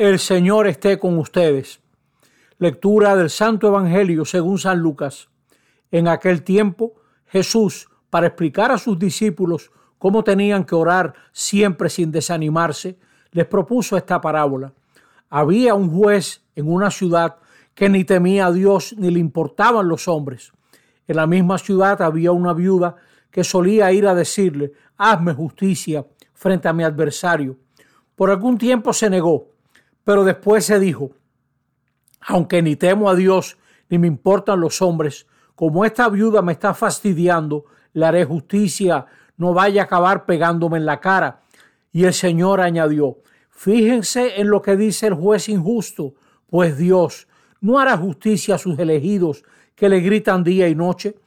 El Señor esté con ustedes. Lectura del Santo Evangelio según San Lucas. En aquel tiempo, Jesús, para explicar a sus discípulos cómo tenían que orar siempre sin desanimarse, les propuso esta parábola. Había un juez en una ciudad que ni temía a Dios ni le importaban los hombres. En la misma ciudad había una viuda que solía ir a decirle, hazme justicia frente a mi adversario. Por algún tiempo se negó, pero después se dijo, aunque ni temo a Dios ni me importan los hombres, como esta viuda me está fastidiando, le haré justicia, no vaya a acabar pegándome en la cara. Y el Señor añadió, fíjense en lo que dice el juez injusto, pues Dios no hará justicia a sus elegidos que le gritan día y noche,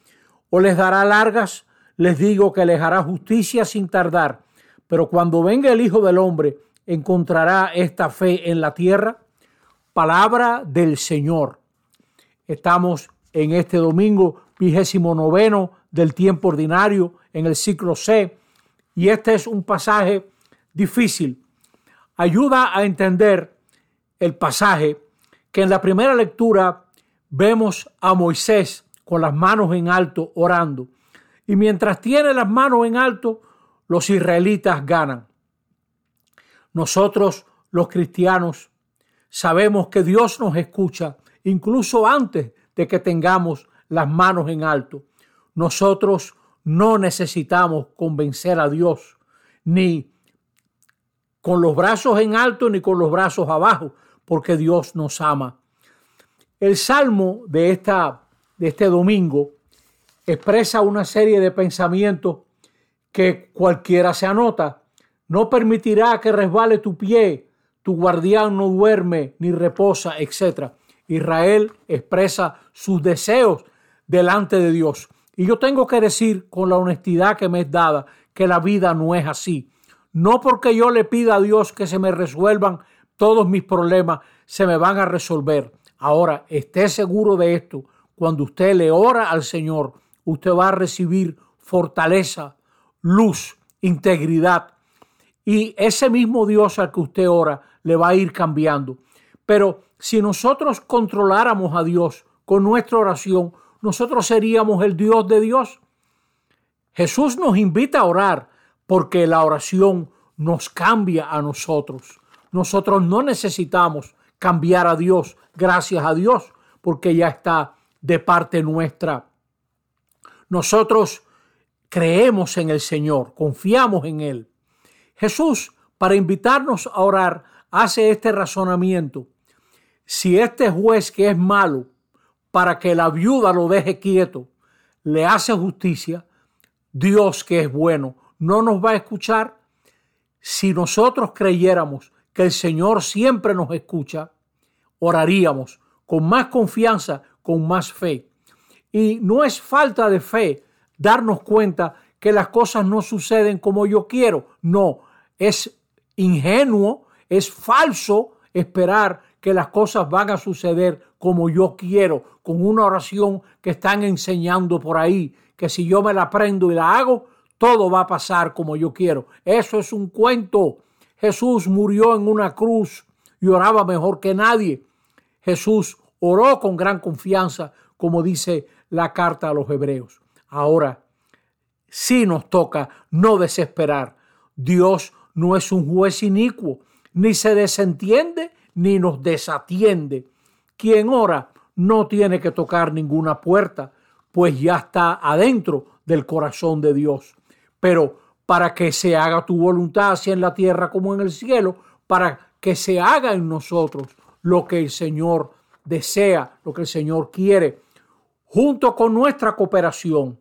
o les dará largas, les digo que les hará justicia sin tardar. Pero cuando venga el Hijo del Hombre, encontrará esta fe en la tierra? Palabra del Señor. Estamos en este domingo vigésimo noveno del tiempo ordinario en el ciclo C y este es un pasaje difícil. Ayuda a entender el pasaje que en la primera lectura vemos a Moisés con las manos en alto orando y mientras tiene las manos en alto los israelitas ganan. Nosotros, los cristianos, sabemos que Dios nos escucha incluso antes de que tengamos las manos en alto. Nosotros no necesitamos convencer a Dios ni con los brazos en alto ni con los brazos abajo, porque Dios nos ama. El salmo de, esta, de este domingo expresa una serie de pensamientos que cualquiera se anota no permitirá que resbale tu pie, tu guardián no duerme ni reposa, etc. Israel expresa sus deseos delante de Dios. Y yo tengo que decir con la honestidad que me es dada que la vida no es así. No porque yo le pida a Dios que se me resuelvan todos mis problemas, se me van a resolver. Ahora, esté seguro de esto. Cuando usted le ora al Señor, usted va a recibir fortaleza, luz, integridad, y ese mismo Dios al que usted ora le va a ir cambiando. Pero si nosotros controláramos a Dios con nuestra oración, nosotros seríamos el Dios de Dios. Jesús nos invita a orar porque la oración nos cambia a nosotros. Nosotros no necesitamos cambiar a Dios, gracias a Dios, porque ya está de parte nuestra. Nosotros creemos en el Señor, confiamos en Él. Jesús, para invitarnos a orar, hace este razonamiento. Si este juez que es malo, para que la viuda lo deje quieto, le hace justicia, Dios que es bueno, no nos va a escuchar. Si nosotros creyéramos que el Señor siempre nos escucha, oraríamos con más confianza, con más fe. Y no es falta de fe darnos cuenta que las cosas no suceden como yo quiero. No, es ingenuo, es falso esperar que las cosas van a suceder como yo quiero, con una oración que están enseñando por ahí, que si yo me la aprendo y la hago, todo va a pasar como yo quiero. Eso es un cuento. Jesús murió en una cruz y oraba mejor que nadie. Jesús oró con gran confianza, como dice la carta a los hebreos. Ahora, sí nos toca no desesperar. Dios no es un juez inicuo, ni se desentiende ni nos desatiende. Quien ora no tiene que tocar ninguna puerta, pues ya está adentro del corazón de Dios. Pero para que se haga tu voluntad, así en la tierra como en el cielo, para que se haga en nosotros lo que el Señor desea, lo que el Señor quiere, junto con nuestra cooperación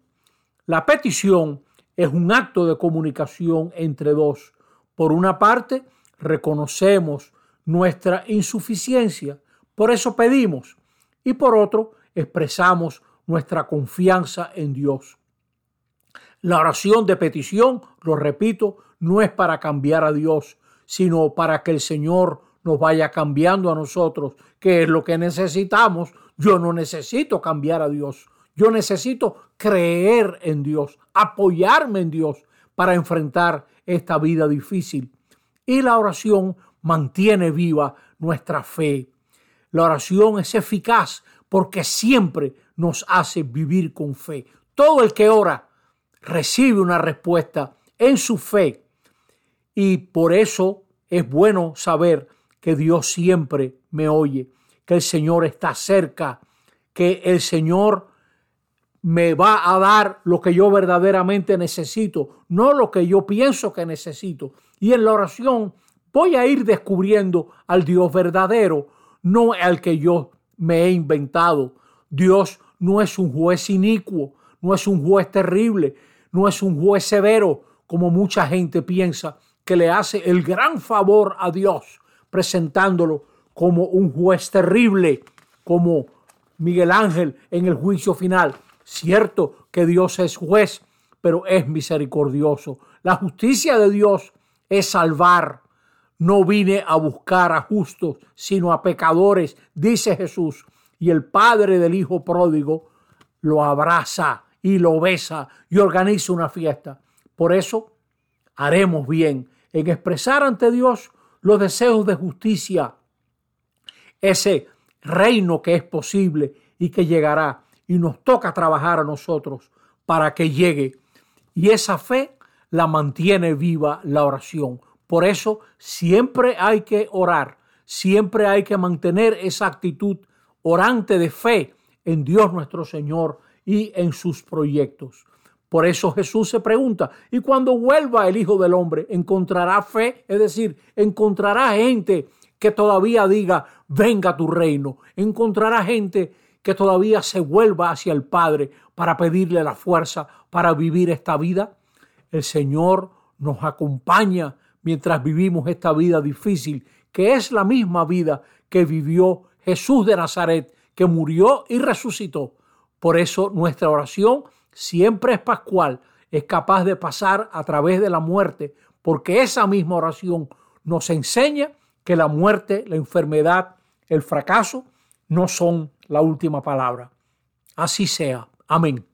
la petición es un acto de comunicación entre dos. Por una parte, reconocemos nuestra insuficiencia, por eso pedimos, y por otro, expresamos nuestra confianza en Dios. La oración de petición, lo repito, no es para cambiar a Dios, sino para que el Señor nos vaya cambiando a nosotros, que es lo que necesitamos. Yo no necesito cambiar a Dios. Yo necesito creer en Dios, apoyarme en Dios para enfrentar esta vida difícil. Y la oración mantiene viva nuestra fe. La oración es eficaz porque siempre nos hace vivir con fe. Todo el que ora recibe una respuesta en su fe y por eso es bueno saber que Dios siempre me oye, que el Señor está cerca, que el Señor me va a dar lo que yo verdaderamente necesito, no lo que yo pienso que necesito. Y en la oración voy a ir descubriendo al Dios verdadero, no al que yo me he inventado. Dios no es un juez inicuo, no es un juez terrible, no es un juez severo, como mucha gente piensa, que le hace el gran favor a Dios, presentándolo como un juez terrible, como Miguel Ángel en el juicio final. Cierto que Dios es juez, pero es misericordioso. La justicia de Dios es salvar. No vine a buscar a justos, sino a pecadores, dice Jesús. Y el padre del hijo pródigo lo abraza y lo besa y organiza una fiesta. Por eso haremos bien en expresar ante Dios los deseos de justicia, ese reino que es posible y que llegará y nos toca trabajar a nosotros para que llegue. Y esa fe la mantiene viva la oración. Por eso siempre hay que orar, siempre hay que mantener esa actitud orante de fe en Dios nuestro Señor y en sus proyectos. Por eso Jesús se pregunta, ¿y cuando vuelva el Hijo del Hombre, encontrará fe? Es decir, encontrará gente que todavía diga, venga tu reino. Encontrará gente que todavía se vuelva hacia el Padre para pedirle la fuerza para vivir esta vida. El Señor nos acompaña mientras vivimos esta vida difícil, que es la misma vida que vivió Jesús de Nazaret, que murió y resucitó. Por eso nuestra oración siempre es pascual, es capaz de pasar a través de la muerte, porque esa misma oración nos enseña que la muerte, la enfermedad, el fracaso no son la última palabra. Así sea. Amén.